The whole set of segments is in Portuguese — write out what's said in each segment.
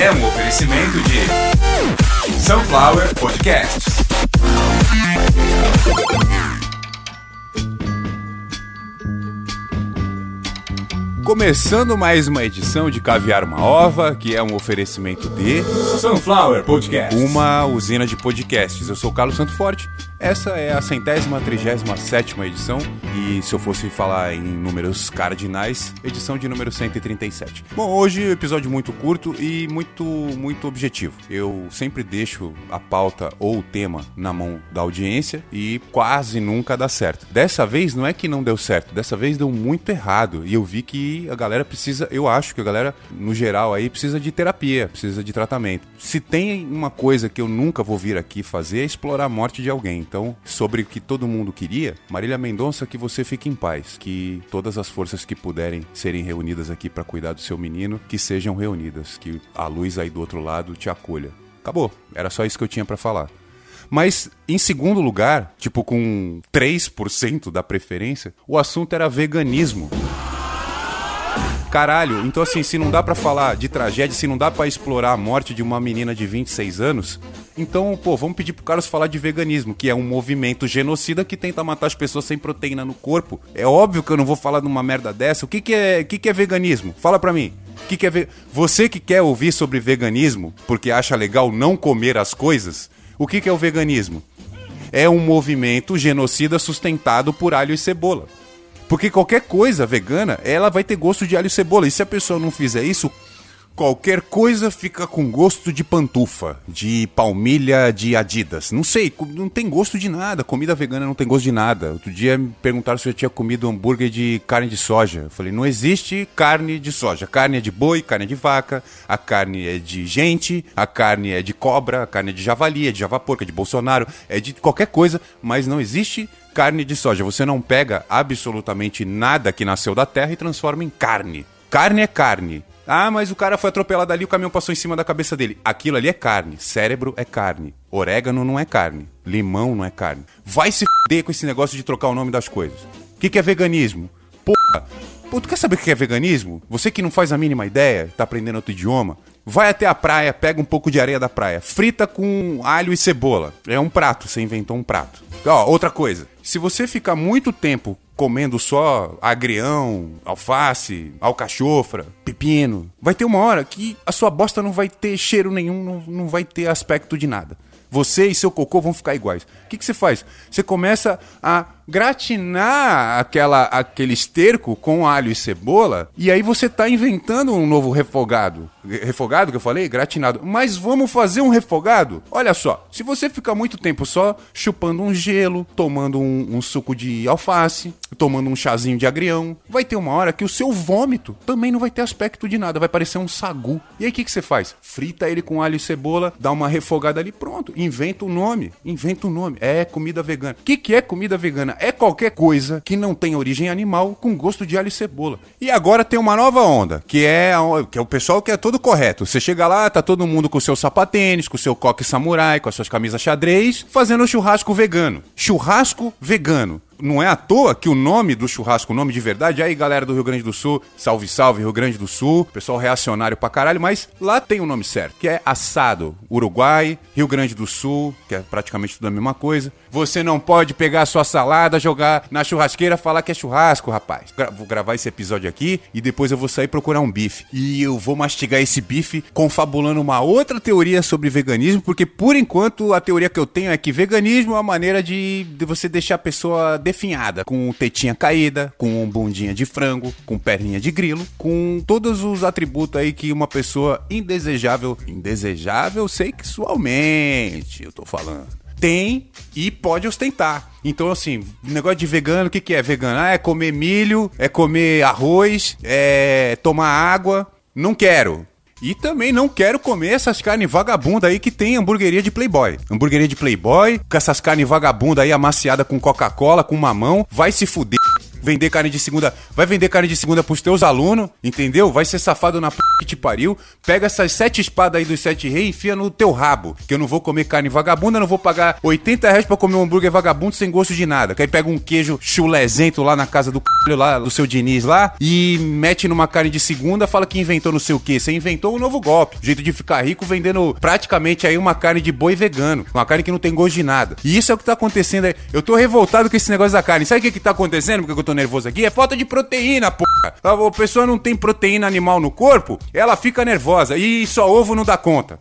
é um oferecimento de Sunflower Podcasts. Começando mais uma edição de Caviar uma Ova, que é um oferecimento de Sunflower Podcasts. uma usina de podcasts. Eu sou o Carlos Santo Forte. Essa é a centésima, trigésima sétima edição e se eu fosse falar em números cardinais, edição de número 137. Bom, hoje é um episódio muito curto e muito muito objetivo. Eu sempre deixo a pauta ou o tema na mão da audiência e quase nunca dá certo. Dessa vez não é que não deu certo, dessa vez deu muito errado e eu vi que a galera precisa, eu acho que a galera no geral aí precisa de terapia, precisa de tratamento. Se tem uma coisa que eu nunca vou vir aqui fazer é explorar a morte de alguém. Então, sobre o que todo mundo queria, Marília Mendonça, que você fique em paz, que todas as forças que puderem serem reunidas aqui para cuidar do seu menino, que sejam reunidas, que a luz aí do outro lado te acolha. Acabou. Era só isso que eu tinha para falar. Mas, em segundo lugar, tipo com 3% da preferência, o assunto era veganismo. Caralho, então assim, se não dá pra falar de tragédia, se não dá pra explorar a morte de uma menina de 26 anos, então, pô, vamos pedir pro Carlos falar de veganismo, que é um movimento genocida que tenta matar as pessoas sem proteína no corpo. É óbvio que eu não vou falar de uma merda dessa. O que que é, que que é veganismo? Fala pra mim. Que que é ve... Você que quer ouvir sobre veganismo, porque acha legal não comer as coisas, o que que é o veganismo? É um movimento genocida sustentado por alho e cebola. Porque qualquer coisa vegana, ela vai ter gosto de alho e cebola. E se a pessoa não fizer isso, qualquer coisa fica com gosto de pantufa, de palmilha de Adidas. Não sei, não tem gosto de nada. Comida vegana não tem gosto de nada. Outro dia me perguntaram se eu tinha comido hambúrguer de carne de soja. Eu falei, não existe carne de soja. Carne é de boi, carne é de vaca, a carne é de gente, a carne é de cobra, a carne é de javali, é de javaporca, é de Bolsonaro, é de qualquer coisa, mas não existe carne de soja. Você não pega absolutamente nada que nasceu da terra e transforma em carne. Carne é carne. Ah, mas o cara foi atropelado ali, o caminhão passou em cima da cabeça dele. Aquilo ali é carne. Cérebro é carne. Orégano não é carne. Limão não é carne. Vai se fuder com esse negócio de trocar o nome das coisas. O que, que é veganismo? Porra. Pô, tu quer saber o que é veganismo? Você que não faz a mínima ideia, tá aprendendo outro idioma, vai até a praia, pega um pouco de areia da praia, frita com alho e cebola. É um prato, você inventou um prato. Ó, outra coisa. Se você ficar muito tempo comendo só agrião, alface, alcachofra, pepino, vai ter uma hora que a sua bosta não vai ter cheiro nenhum, não, não vai ter aspecto de nada. Você e seu cocô vão ficar iguais. O que, que você faz? Você começa a gratinar aquela, aquele esterco com alho e cebola, e aí você tá inventando um novo refogado. Refogado que eu falei? Gratinado. Mas vamos fazer um refogado? Olha só, se você ficar muito tempo só chupando um gelo, tomando um, um suco de alface, tomando um chazinho de agrião, vai ter uma hora que o seu vômito também não vai ter aspecto de nada, vai parecer um sagu. E aí o que, que você faz? Frita ele com alho e cebola, dá uma refogada ali, pronto. Inventa o um nome. Inventa o um nome. É comida vegana. O que, que é comida vegana? É qualquer coisa que não tem origem animal com gosto de alho e cebola. E agora tem uma nova onda, que é, que é o pessoal que é todo correto. Você chega lá, tá todo mundo com seu sapatênis, com seu coque samurai, com as suas camisas xadrez, fazendo churrasco vegano. Churrasco vegano. Não é à toa que o nome do churrasco, o nome de verdade, aí galera do Rio Grande do Sul, salve salve Rio Grande do Sul, pessoal reacionário pra caralho, mas lá tem o nome certo, que é assado. Uruguai, Rio Grande do Sul, que é praticamente tudo a mesma coisa. Você não pode pegar a sua salada, jogar na churrasqueira falar que é churrasco, rapaz. Gra- vou gravar esse episódio aqui e depois eu vou sair procurar um bife. E eu vou mastigar esse bife confabulando uma outra teoria sobre veganismo, porque por enquanto a teoria que eu tenho é que veganismo é uma maneira de, de você deixar a pessoa definhada, com tetinha caída, com bundinha de frango, com perninha de grilo, com todos os atributos aí que uma pessoa indesejável, indesejável sexualmente, eu tô falando tem e pode ostentar. Então, assim, negócio de vegano, o que, que é vegano? Ah, é comer milho, é comer arroz, é tomar água. Não quero. E também não quero comer essas carnes vagabunda aí que tem hamburgueria de Playboy. Hamburgueria de Playboy, com essas carnes vagabunda aí amaciada com Coca-Cola, com mamão. Vai se fuder. Vender carne de segunda, vai vender carne de segunda pros teus alunos, entendeu? Vai ser safado na p que te pariu. Pega essas sete espadas aí dos sete reis e enfia no teu rabo. Que eu não vou comer carne vagabunda, não vou pagar 80 reais pra comer um hambúrguer vagabundo sem gosto de nada. Que aí pega um queijo chulezento lá na casa do c... lá, do seu Diniz lá, e mete numa carne de segunda, fala que inventou não sei o que. Você inventou um novo golpe. Jeito de ficar rico vendendo praticamente aí uma carne de boi vegano. Uma carne que não tem gosto de nada. E isso é o que tá acontecendo aí. Eu tô revoltado com esse negócio da carne. Sabe o que que tá acontecendo? Porque eu tô nervoso aqui? É falta de proteína, porra. A pessoa não tem proteína animal no corpo, ela fica nervosa. E só ovo não dá conta.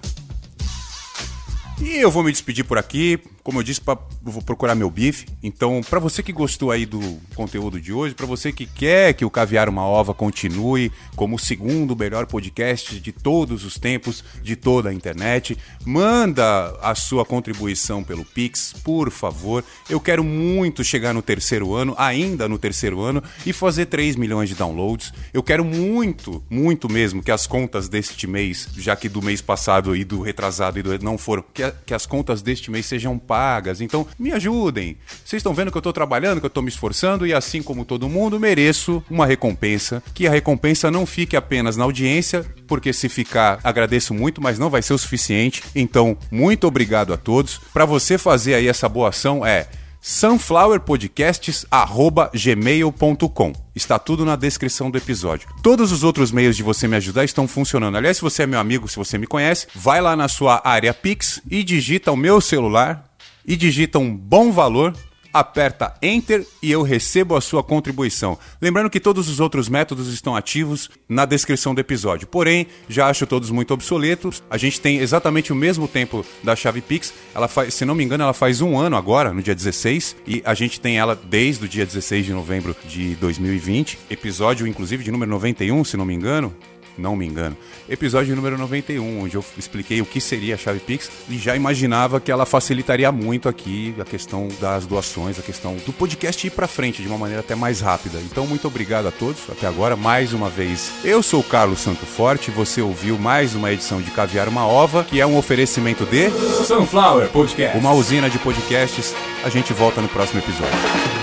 E eu vou me despedir por aqui. Como eu disse, pra, vou procurar meu bife. Então, para você que gostou aí do conteúdo de hoje, para você que quer que o Caviar uma Ova continue como o segundo melhor podcast de todos os tempos, de toda a internet, manda a sua contribuição pelo Pix, por favor. Eu quero muito chegar no terceiro ano, ainda no terceiro ano, e fazer 3 milhões de downloads. Eu quero muito, muito mesmo que as contas deste mês, já que do mês passado e do retrasado e do não foram, que, a, que as contas deste mês sejam pagas pagas. Então, me ajudem. Vocês estão vendo que eu estou trabalhando, que eu estou me esforçando e assim como todo mundo, mereço uma recompensa. Que a recompensa não fique apenas na audiência, porque se ficar, agradeço muito, mas não vai ser o suficiente. Então, muito obrigado a todos. Para você fazer aí essa boa ação é sunflowerpodcasts@gmail.com. Está tudo na descrição do episódio. Todos os outros meios de você me ajudar estão funcionando. Aliás, se você é meu amigo, se você me conhece, vai lá na sua área Pix e digita o meu celular e digita um bom valor, aperta Enter e eu recebo a sua contribuição. Lembrando que todos os outros métodos estão ativos na descrição do episódio. Porém, já acho todos muito obsoletos. A gente tem exatamente o mesmo tempo da chave Pix. Ela faz, se não me engano, ela faz um ano agora, no dia 16, e a gente tem ela desde o dia 16 de novembro de 2020. Episódio, inclusive, de número 91, se não me engano não me engano. Episódio número 91, onde eu expliquei o que seria a chave Pix e já imaginava que ela facilitaria muito aqui a questão das doações, a questão do podcast ir para frente de uma maneira até mais rápida. Então, muito obrigado a todos até agora, mais uma vez. Eu sou o Carlos Santo Forte, você ouviu mais uma edição de Caviar uma Ova, que é um oferecimento de Sunflower Podcast. Uma usina de podcasts. A gente volta no próximo episódio.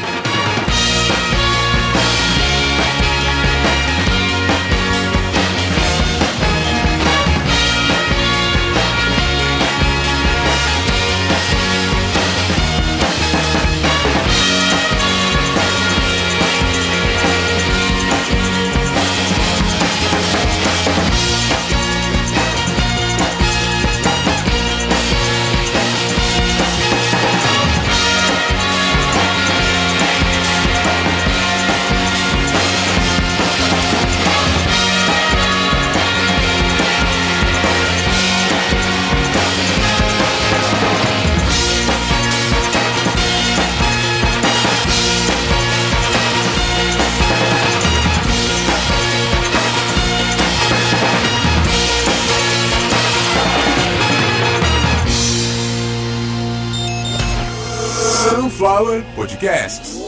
Sunflower Podcasts.